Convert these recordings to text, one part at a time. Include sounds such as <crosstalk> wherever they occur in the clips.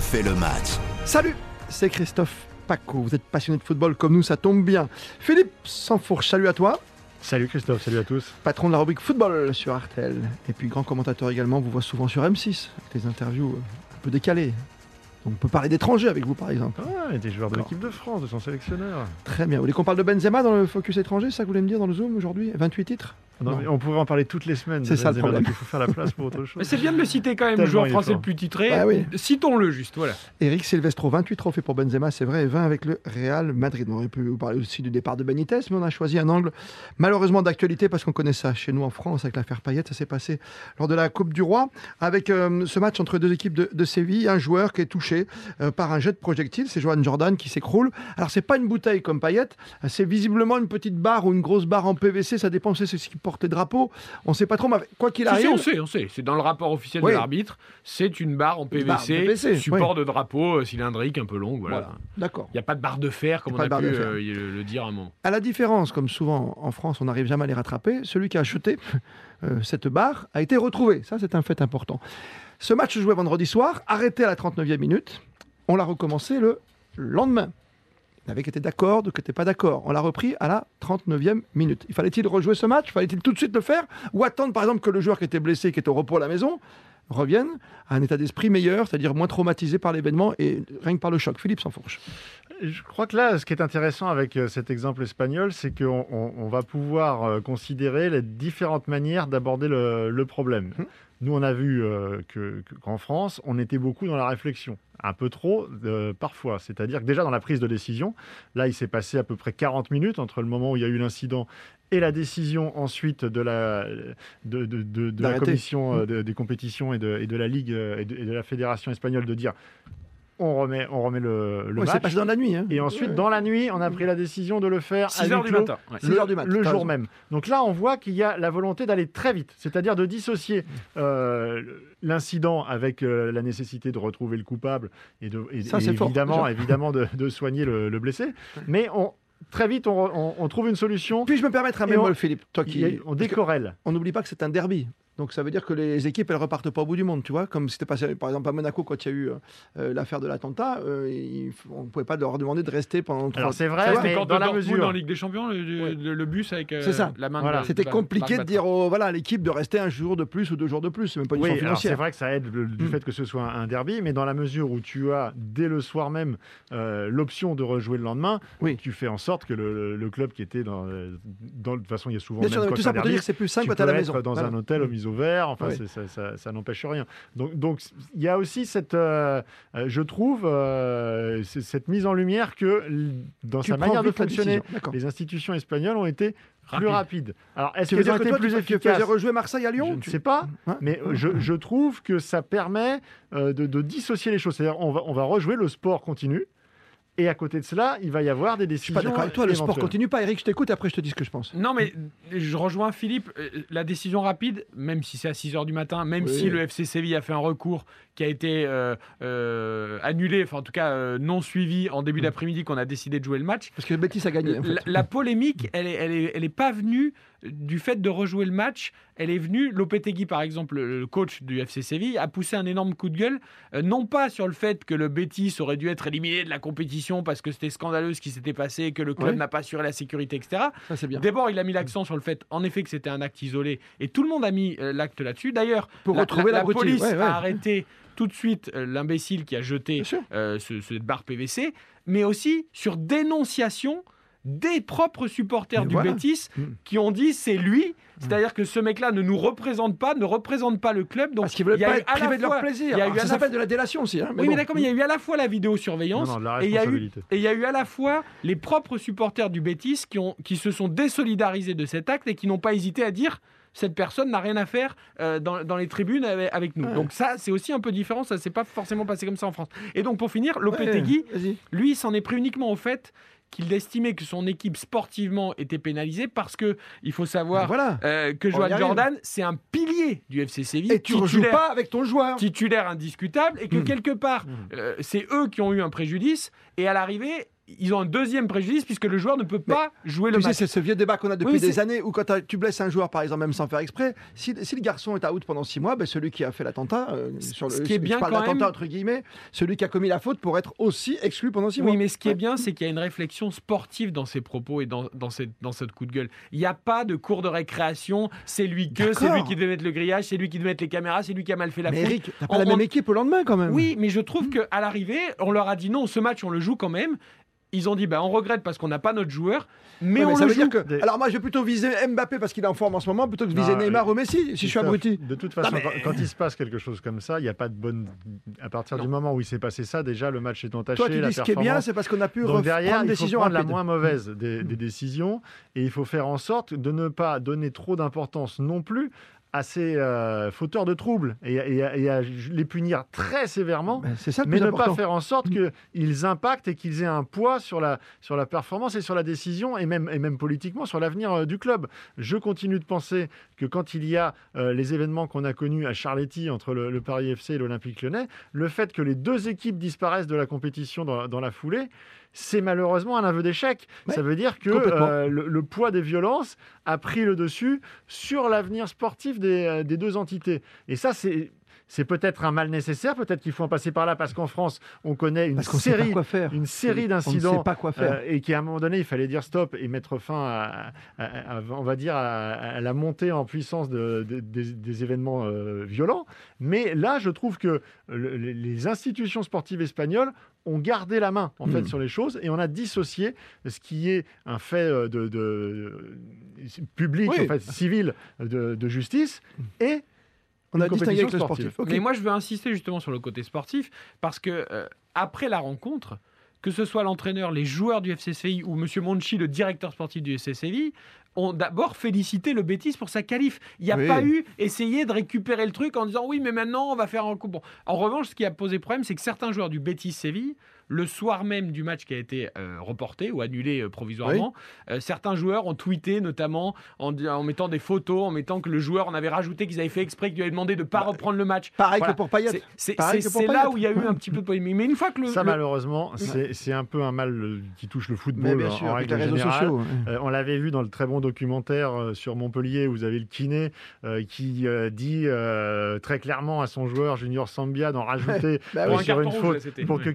refait le match. Salut, c'est Christophe Paco. Vous êtes passionné de football comme nous, ça tombe bien. Philippe Sansfourche, salut à toi. Salut Christophe, salut à tous. Patron de la rubrique football sur Artel. Et puis grand commentateur également, vous voit souvent sur M6, avec des interviews un peu décalées. Donc on peut parler d'étrangers avec vous par exemple. Ah, des joueurs de l'équipe de France, de son sélectionneur. Très bien. Vous voulez qu'on parle de Benzema dans le focus étranger, c'est ça que vous voulez me dire dans le Zoom aujourd'hui? 28 titres? Non, on pourrait en parler toutes les semaines. C'est ça le problème. Il faut faire la place pour autre <laughs> chose. Mais c'est bien de le citer quand même, le joueur français le plus titré. Bah oui. Citons-le juste, voilà. Eric Silvestro, 28 trophées pour Benzema, c'est vrai, et 20 avec le Real Madrid. On aurait pu vous parler aussi du départ de Benitez, mais on a choisi un angle malheureusement d'actualité parce qu'on connaît ça chez nous en France avec l'affaire Payet. Ça s'est passé lors de la Coupe du Roi avec euh, ce match entre deux équipes de, de, Séville. Un joueur qui est touché euh, par un jet de projectile, c'est Johan Jordan qui s'écroule. Alors c'est pas une bouteille comme Payet, c'est visiblement une petite barre ou une grosse barre en PVC, ça dépend c'est ce qui On ne sait pas trop, mais quoi qu'il arrive. Si, on sait, on sait. C'est dans le rapport officiel de l'arbitre. C'est une barre en PVC, support de drapeau euh, cylindrique un peu longue. Voilà. D'accord. Il n'y a pas de barre de fer, comme on a, pu euh, le, dire à un moment. À la différence, comme souvent en France, on n'arrive jamais à les rattraper, celui qui a acheté <laughs> euh, cette barre a été retrouvé. Ça, c'est un fait important. Ce match se jouait vendredi soir, arrêté à la 39e minute. On l'a recommencé le lendemain avait été d'accord, d'autres n'étaient pas d'accord. On l'a repris à la 39e minute. Il fallait-il rejouer ce match? Fallait-il tout de suite le faire? Ou attendre par exemple que le joueur qui était blessé, qui est au repos à la maison, revienne à un état d'esprit meilleur, c'est-à-dire moins traumatisé par l'événement et rien que par le choc? Philippe Sansfourche. Je crois que là, ce qui est intéressant avec euh, cet exemple espagnol, c'est qu'on on, va pouvoir euh, considérer les différentes manières d'aborder le, problème. Hum. Nous, on a vu euh, qu'en France, on était beaucoup dans la réflexion, un peu trop parfois. C'est-à-dire que déjà dans la prise de décision, là, il s'est passé à peu près 40 minutes entre le moment où il y a eu l'incident et la décision ensuite de la, de, de, la commission mmh. des compétitions et de, et de la Ligue et de, la Fédération espagnole de dire on remet, on remet le, le match. C'est passé dans la nuit. Hein. Et ensuite, dans la nuit, on a pris la décision de le faire 6 heures du matin. Le, jour même. Donc là, on voit qu'il y a la volonté d'aller très vite, c'est-à-dire de dissocier euh, l'incident avec euh, la nécessité de retrouver le coupable et, de, évidemment, évidemment de, soigner le, blessé. Mais on, très vite, on, trouve une solution. Puis je me permettre un bémol, Philippe, toi qui. On décorelle. On n'oublie pas que c'est un derby. Donc ça veut dire que les équipes, elles repartent pas au bout du monde, tu vois, comme c'était passé par exemple à Monaco quand il y a eu euh, euh, l'affaire de l'attentat, euh, on ne pouvait pas leur demander de rester pendant trois Alors c'est vrai, mais quand dans la mesure en Ligue des Champions, le, bus avec ça. la main. Voilà. C'était compliqué de dire voilà à l'équipe de rester un jour de plus ou deux jours de plus, c'est même pas une oui, financière. C'est vrai que ça aide du hmm. fait que ce soit un derby, mais dans la mesure où tu as dès le soir même l'option de rejouer le lendemain, oui. tu fais en sorte que le, club qui était dans, dans de toute façon il y a souvent Bien même sûr, tout ça pour dire que c'est plus simple quand à la maison. Dans un hôtel au vert, enfin ça, n'empêche rien. Donc, donc, il y a aussi cette, euh, euh, je trouve, euh, cette mise en lumière que dans sa manière de fonctionner, les institutions espagnoles ont été plus rapides. Alors, est-ce qu'elles ont été plus efficaces Tu rejouer Marseille à Lyon? Je ne sais pas, hein mais je, trouve que ça permet de, de, dissocier les choses. C'est-à-dire, on va, on va rejouer, le sport continue. Et à côté de cela, il va y avoir des décisions. Je suis pas d'accord avec toi, le sport continue pas. Eric, je t'écoute, après je te dis ce que je pense. Non, mais je rejoins Philippe. Euh, la décision rapide, même si c'est à 6 h du matin, même si le FC Séville a fait un recours qui a été euh, euh, annulé, enfin en tout cas non suivi en début mm. d'après-midi, qu'on a décidé de jouer le match. Parce que Betis a gagné. la, polémique, elle n'est elle est, elle est pas venue du fait de rejouer le match, elle est venue. Lopetegui, par exemple, le coach du FC Séville, a poussé un énorme coup de gueule, euh, non pas sur le fait que le Betis aurait dû être éliminé de la compétition parce que c'était scandaleux ce qui s'était passé, que le club n'a pas assuré la sécurité, etc. D'abord, il a mis l'accent sur le fait, en effet, que c'était un acte isolé, et tout le monde a mis euh, l'acte là-dessus. D'ailleurs, pour la, retrouver la, police a arrêté tout de suite euh, l'imbécile qui a jeté ce, barre PVC, mais aussi sur dénonciation des propres supporters du Betis mm. qui ont dit c'est lui. C'est-à-dire que ce mec-là ne nous représente pas, ne représente pas le club. Donc Parce qu'ils veulent pas être privés de leur plaisir. Il y a eu ça s'appelle de la délation aussi. Hein, oui, mais d'accord, mais il y a eu à la fois la vidéosurveillance et, il y a eu, et il y a eu à la fois les propres supporters du Betis qui, ont, qui se sont désolidarisés de cet acte et qui n'ont pas hésité à dire cette personne n'a rien à faire euh, dans, les tribunes avec, nous. Donc ça, c'est aussi un peu différent. Ça s'est pas forcément passé comme ça en France. Et donc pour finir, Lopetegui, lui, s'en est pris uniquement au fait qu'il estimait que son équipe sportivement était pénalisée parce que il faut savoir euh, que Joan Jordan c'est un pilier du FC Séville et tu ne joues pas avec ton joueur titulaire indiscutable et que hmm. quelque part hmm. Euh, c'est eux qui ont eu un préjudice et à l'arrivée ils ont un deuxième préjudice puisque le joueur ne peut pas jouer le tu match. c'est ce vieux débat qu'on a depuis des années où quand tu blesses un joueur, par exemple, même sans faire exprès, si, le garçon est out pendant six mois, ben celui qui a fait l'attentat, euh, sur le, ce qui est bien quand même... entre guillemets, celui qui a commis la faute pour être aussi exclu pendant six mois. Oui, mais ce qui est bien, c'est qu'il y a une réflexion sportive dans ses propos et dans, dans, cette, dans cette coup de gueule. Il n'y a pas de cours de récréation, c'est lui que, c'est lui qui devait mettre le grillage, c'est lui qui devait mettre les caméras, c'est lui qui a mal fait la mais Eric, t'as pas la même équipe au lendemain quand même. Oui, mais je trouve hmm. qu'à l'arrivée, on leur a dit non, ce match on le joue quand même ils ont dit bah, on regrette parce qu'on n'a pas notre joueur, mais on le joue. Que... Alors moi je vais plutôt viser Mbappé parce qu'il est en forme en ce moment plutôt que viser Neymar ou Messi si je suis abruti. De toute façon, quand, il se passe quelque chose comme ça, il n'y a pas de bonne. À partir du moment où il s'est passé ça, déjà le match est entaché. Toi tu dis ce qui est bien, c'est parce qu'on a pu Donc derrière, une décision la moins mauvaise des, des décisions et il faut faire en sorte de ne pas donner trop d'importance non plus assez euh, fauteurs de troubles et, à les punir très sévèrement, ben, ça mais ne pas faire en sorte mm. qu'ils impactent et qu'ils aient un poids sur la, sur la performance et sur la décision et même, et même politiquement sur l'avenir euh, du club. Je continue de penser que quand il y a euh, les événements qu'on a connus à Charletti entre le, Paris FC et l'Olympique lyonnais, le fait que les deux équipes disparaissent de la compétition dans, dans la foulée, c'est malheureusement un aveu d'échec. ça veut dire que euh, le, poids des violences a pris le dessus sur l'avenir sportif des, euh, des deux entités. Et ça, c'est c'est peut-être un mal nécessaire, peut-être qu'il faut en passer par là parce qu'en France, on connaît une série, une série d'incidents euh, et qu'à un moment donné, il fallait dire stop et mettre fin à, on va dire, à, la montée en puissance de, des, événements euh, violents. Mais là, je trouve que les institutions sportives espagnoles ont gardé la main en fait hmm. sur les choses et on a dissocié ce qui est un fait euh, de, public, en fait, civil de, justice et on a distingué avec le sportif. Mais moi, je veux insister justement sur le côté sportif parce que euh, après la rencontre, que ce soit l'entraîneur, les joueurs du FC Séville ou M. Monchi, le directeur sportif du FC Séville, ont d'abord félicité le Bétis pour sa qualif. Il n'y a pas eu essayer de récupérer le truc en disant oui, mais maintenant on va faire un coup. Bon. En revanche, ce qui a posé problème, c'est que certains joueurs du Bétis Séville le soir même du match qui a été euh, reporté ou annulé euh, provisoirement, euh, certains joueurs ont tweeté notamment en, mettant des photos, en mettant que le joueur en avait rajouté qu'ils avaient fait exprès, qu'il avait demandé de ne pas bah, reprendre le match. Pareil que pour Payet. C'est là où il y a eu un petit peu de polémique. Mais une fois que le. Ça, malheureusement, c'est un peu un mal qui touche le football en, règle générale. on l'avait vu dans le très bon documentaire sur Montpellier où vous avez le kiné qui dit très clairement à son joueur Junior Sambia d'en rajouter bah sur une faute pour que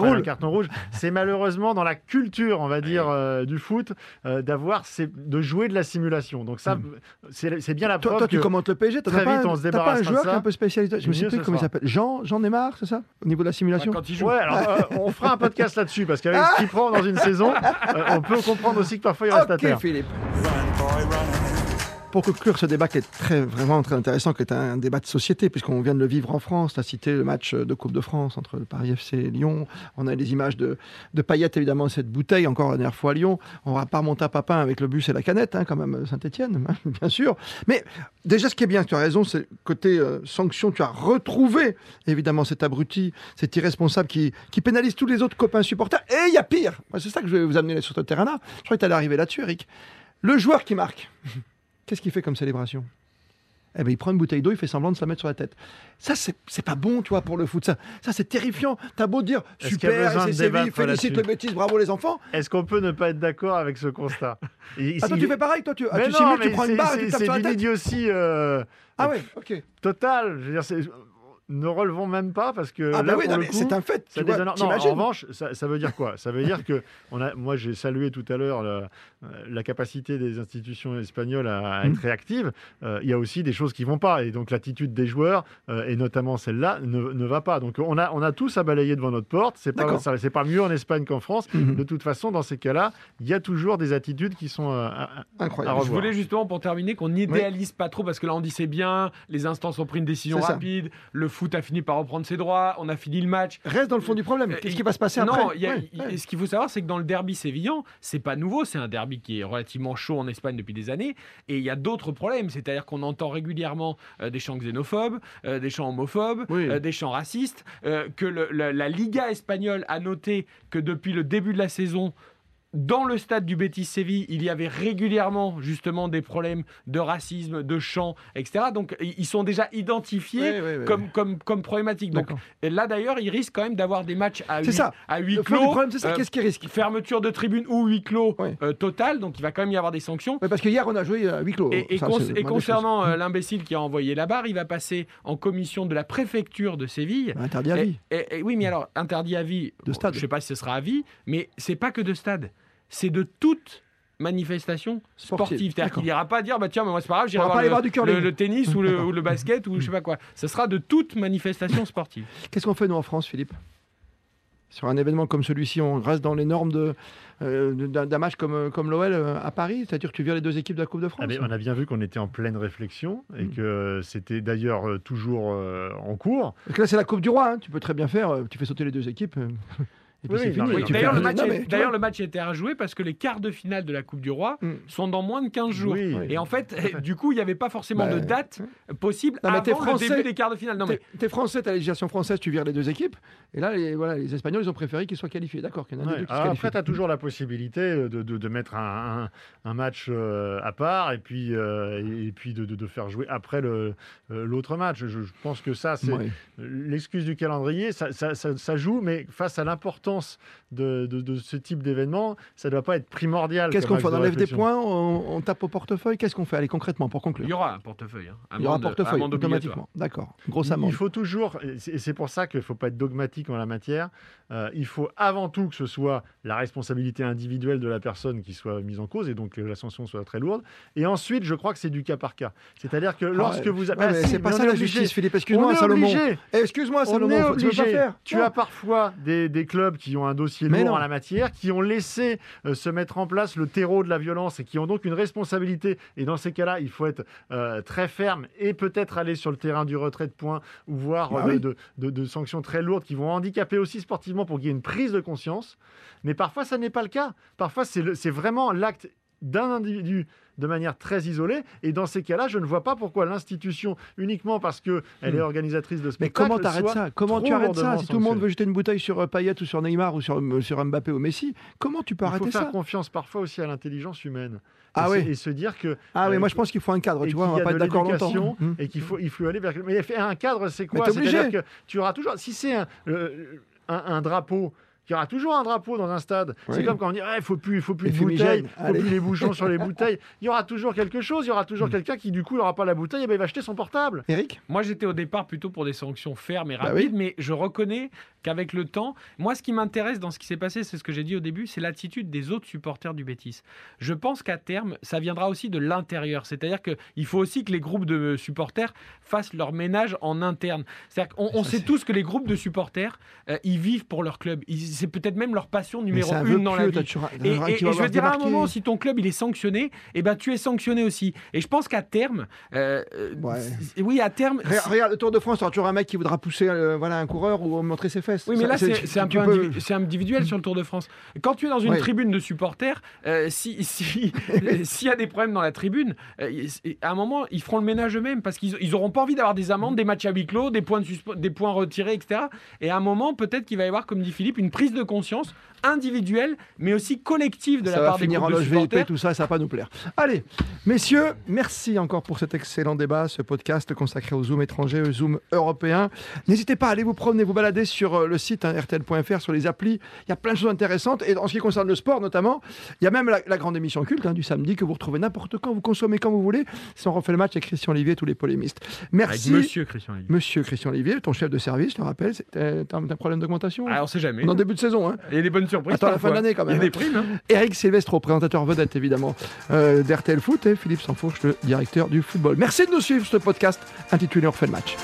Caleta un carton rouge. C'est malheureusement dans la culture, on va dire, euh, du foot, euh, d'avoir, de jouer de la simulation. Donc ça, hmm. c'est bien la preuve. Toi, que tu commentes le PSG, très vite, on se débarrasse pas un joueur qui est un peu spécialisé? Je ne sais plus comment il s'appelle. Jean, Jean Neymar, c'est ça? Au niveau de la simulation. quand il joue. Ouais, alors, euh, on fera un podcast là-dessus parce qu'avec ce qu'il prend dans une saison, on peut comprendre aussi que parfois il reste à terre. Philippe pour conclure ce débat qui est très, vraiment très intéressant, qui est un débat de société, puisqu'on vient de le vivre en France, tu as cité le match de Coupe de France entre le Paris FC et Lyon, on a les images de, de Payet, évidemment, cette bouteille, encore la dernière fois à Lyon, on va pas remonter à Papin avec le bus et la canette, hein, quand même, Saint-Etienne, hein, <laughs> bien sûr. Mais déjà, ce qui est bien, tu as raison, c'est côté euh, sanction, tu as retrouvé, évidemment, cet abruti, cet irresponsable qui, qui pénalise tous les autres copains supporters, et il y a pire, c'est ça que je vais vous amener sur ce terrain-là, je crois que tu allais arriver là-dessus, Eric. Le joueur qui marque. <laughs> Qu'est-ce qu'il fait comme célébration? Eh ben, il prend une bouteille d'eau, il fait semblant de se la mettre sur la tête. Ça, c'est pas bon, toi, pour le foot. Ça, ça c'est terrifiant. T'as beau dire super, c'est Séville, félicite le bêtise, bravo les enfants. Est-ce qu'on peut ne pas être d'accord avec ce constat? Ah, toi, tu fais pareil, toi, tu, ah, tu simules, tu prends une barre et tu tapes sur la tête. C'est idiotie. Euh, ah ouais, ok. Total. Je veux dire, ne relevons même pas parce que ah bah oui, c'est un fait. Tu vois, non, en revanche, ça, veut dire quoi? Ça veut dire que on a, moi j'ai salué tout à l'heure la, capacité des institutions espagnoles à, être mmh. réactives. Euh, il y a aussi des choses qui vont pas et donc l'attitude des joueurs euh, et notamment celle-là ne, va pas. Donc on a on a tous à balayer devant notre porte. C'est pas c'est pas mieux en Espagne qu'en France. Mmh. De toute façon, dans ces cas-là, il y a toujours des attitudes qui sont euh, incroyables. Je voulais justement pour terminer qu'on n'idéalise pas trop parce que là on dit c'est bien, les instances ont pris une décision rapide, le foot a fini par reprendre ses droits, on a fini le match. Reste dans le fond du problème. Qu'est-ce qui va se passer non, après ce qu'il faut savoir, c'est que dans le derby sévillan, c'est pas nouveau. C'est un derby qui est relativement chaud en Espagne depuis des années. Et il y a d'autres problèmes. C'est-à-dire qu'on entend régulièrement euh, des chants xénophobes, euh, des chants homophobes, euh, des chants racistes. que la, Liga espagnole a noté que depuis le début de la saison, dans le stade du Betis Séville, il y avait régulièrement justement des problèmes de racisme, de chant, etc. Donc ils sont déjà identifiés comme, comme, comme problématiques. Donc là d'ailleurs, ils risquent quand même d'avoir des matchs à huis, ça. À huis clos. c'est ça. Euh, Qu'est-ce qu'ils risquent? Fermeture de tribune ou huis clos euh, total. Donc il va quand même y avoir des sanctions. parce qu'hier on a joué à huis clos. Et, concernant euh, l'imbécile qui a envoyé la barre, il va passer en commission de la préfecture de Séville. Interdit à vie. Et, oui, mais alors interdit à vie. De stade. Je ne sais pas si ce sera à vie, mais c'est pas que de stade c'est de toute manifestation sportive. C'est-à-dire qu'il n'ira pas dire bah tiens, moi c'est pas grave, j'irai voir, le, le, tennis <laughs> ou le, ou le, basket ou je sais pas quoi. Ce sera de toute manifestation sportive. <laughs> Qu'est-ce qu'on fait nous en France, Philippe? Sur un événement comme celui-ci, on reste dans les normes de, euh, d'un match comme, comme l'OL euh, à Paris? C'est-à-dire que tu viens les deux équipes de la Coupe de France ah, On a bien vu qu'on était en pleine réflexion et hmm. que c'était d'ailleurs euh, toujours en cours. Parce que là, c'est la Coupe du Roi. Hein. Tu peux très bien faire. Tu fais sauter les deux équipes. <laughs> D'ailleurs, le, match le match était à jouer parce que les quarts de finale de la Coupe du Roi mm. sont dans moins de 15 jours. et en fait, du coup, il n'y avait pas forcément de bah, date possible avant le début des quarts de finale. Non, mais... T'es français, t'as la législation française, tu vires les deux équipes. Et là, les, voilà, les Espagnols, ils ont préféré qu'ils soient qualifiés. D'accord, qu'il y en a deux qui Après, tu as toujours la possibilité de, de, mettre un, un, match euh, à part et puis, euh, et puis de, de, faire jouer après euh, l'autre match. Je, pense que ça, c'est l'excuse du calendrier. Ça, ça, ça joue, mais face à l'importance de, de, ce type d'événement, ça ne doit pas être primordial. Qu'est-ce qu'on fait On enlève des points, on, tape au portefeuille Qu'est-ce qu'on fait? Allez, concrètement, pour conclure. Il y aura un portefeuille. Hein. Il y aura un portefeuille, automatiquement. D'accord, grosse amende. Il faut toujours, et c'est pour ça qu'il ne faut pas être dogmatique en la matière, euh, il faut avant tout que ce soit la responsabilité individuelle de la personne qui soit mise en cause, et donc que la sanction soit très lourde. Et ensuite, je crois que c'est du cas par cas. C'est-à-dire que ah lorsque vous avez... c'est pas ça la justice, Philippe. Excuse-moi, Salomon. Excuse-moi, Salomon. Tu as parfois des, des clubs qui ont un dossier lourd en la matière, qui ont laissé euh, se mettre en place le terreau de la violence et qui ont donc une responsabilité. Et dans ces cas-là, il faut être euh, très ferme et peut-être aller sur le terrain du retrait de points ou voir bah euh, de, sanctions très lourdes qui vont handicaper aussi sportivement pour qu'il y ait une prise de conscience. Mais parfois, ça n'est pas le cas. Parfois, c'est vraiment l'acte d'un individu de manière très isolée. Et dans ces cas-là, je ne vois pas pourquoi l'institution, uniquement parce qu'elle est hmm. organisatrice de spectacle. Mais comment t'arrêtes ça? Comment tu arrêtes ça? Si tout le monde veut jeter une bouteille sur euh, Payet ou sur Neymar ou sur, euh, sur Mbappé ou Messi, comment tu peux arrêter ça Il faut faire confiance parfois aussi à l'intelligence humaine. Ah et, oui. et se dire que. Ah oui, moi je pense qu'il faut un cadre, tu vois, on va pas être d'accord longtemps. Hmm. Et qu'il faut, il faut aller vers. Mais un cadre, c'est quoi? C'est-à-dire que tu auras toujours. Si c'est un, euh, un drapeau il y aura toujours un drapeau dans un stade. C'est comme quand on dit il ne faut plus, faut plus de bouteilles, il faut plus les bouchons sur les <laughs> bouteilles. Il y aura toujours quelque chose, il y aura toujours hmm. quelqu'un qui du coup n'aura pas la bouteille et ben, il va acheter son portable. Eric Moi j'étais au départ plutôt pour des sanctions fermes et bah rapides, mais je reconnais qu'avec le temps, moi ce qui m'intéresse dans ce qui s'est passé, c'est ce que j'ai dit au début, c'est l'attitude des autres supporters du Bétis. Je pense qu'à terme, ça viendra aussi de l'intérieur. C'est-à-dire qu'il faut aussi que les groupes de supporters fassent leur ménage en interne. C'est-à-dire qu'on on sait tous que les groupes de supporters, euh, ils vivent pour leur club. C'est peut-être même leur passion numéro une dans la vie. Et, je veux dire, à un moment, si ton club il est sanctionné, eh ben, tu es sanctionné aussi. Et je pense qu'à terme, euh, oui, à terme. Regarde, le Tour de France, tu auras toujours un mec qui voudra pousser euh, voilà, un coureur ou montrer ses fesses. Oui, mais là, c'est un peu individuel sur le Tour de France. Quand tu es dans une tribune de supporters, euh, si <laughs> s'il y a des problèmes dans la tribune, à un moment, ils feront le ménage eux-mêmes parce qu'ils n'auront pas envie d'avoir des amendes, des matchs à huis clos, des points, des points retirés, etc. Et à un moment, peut-être qu'il va y avoir, comme dit Philippe, une prise de conscience individuelle, mais aussi collective de la part des finir en loge VIP, tout ça, ça va pas nous plaire. Allez, messieurs, merci encore pour cet excellent débat, ce podcast consacré au Zoom étranger, au Zoom européen. N'hésitez pas à aller vous promener, vous balader sur euh, le site hein, rtl.fr, sur les applis. Il y a plein de choses intéressantes. Et en ce qui concerne le sport, notamment, il y a même la, grande émission culte hein, du samedi que vous retrouvez n'importe quand, vous consommez quand vous voulez. Si on refait le match avec Christian Olivier, tous les polémistes. Merci. monsieur Christian Olivier. Monsieur Christian Olivier, ton chef de service, je te rappelle, t'as un problème d'augmentation Alors, ah, on sait jamais. Dans début de saison. Hein. Il y a des bonnes surprise. Attends, la fin de l'année quand même. Il y a des primes. Hein. Eric Silvestro, présentateur vedette évidemment euh, d'RTL Foot, et Philippe Sanfourche, le directeur du football. Merci de nous suivre ce podcast intitulé On refait le match.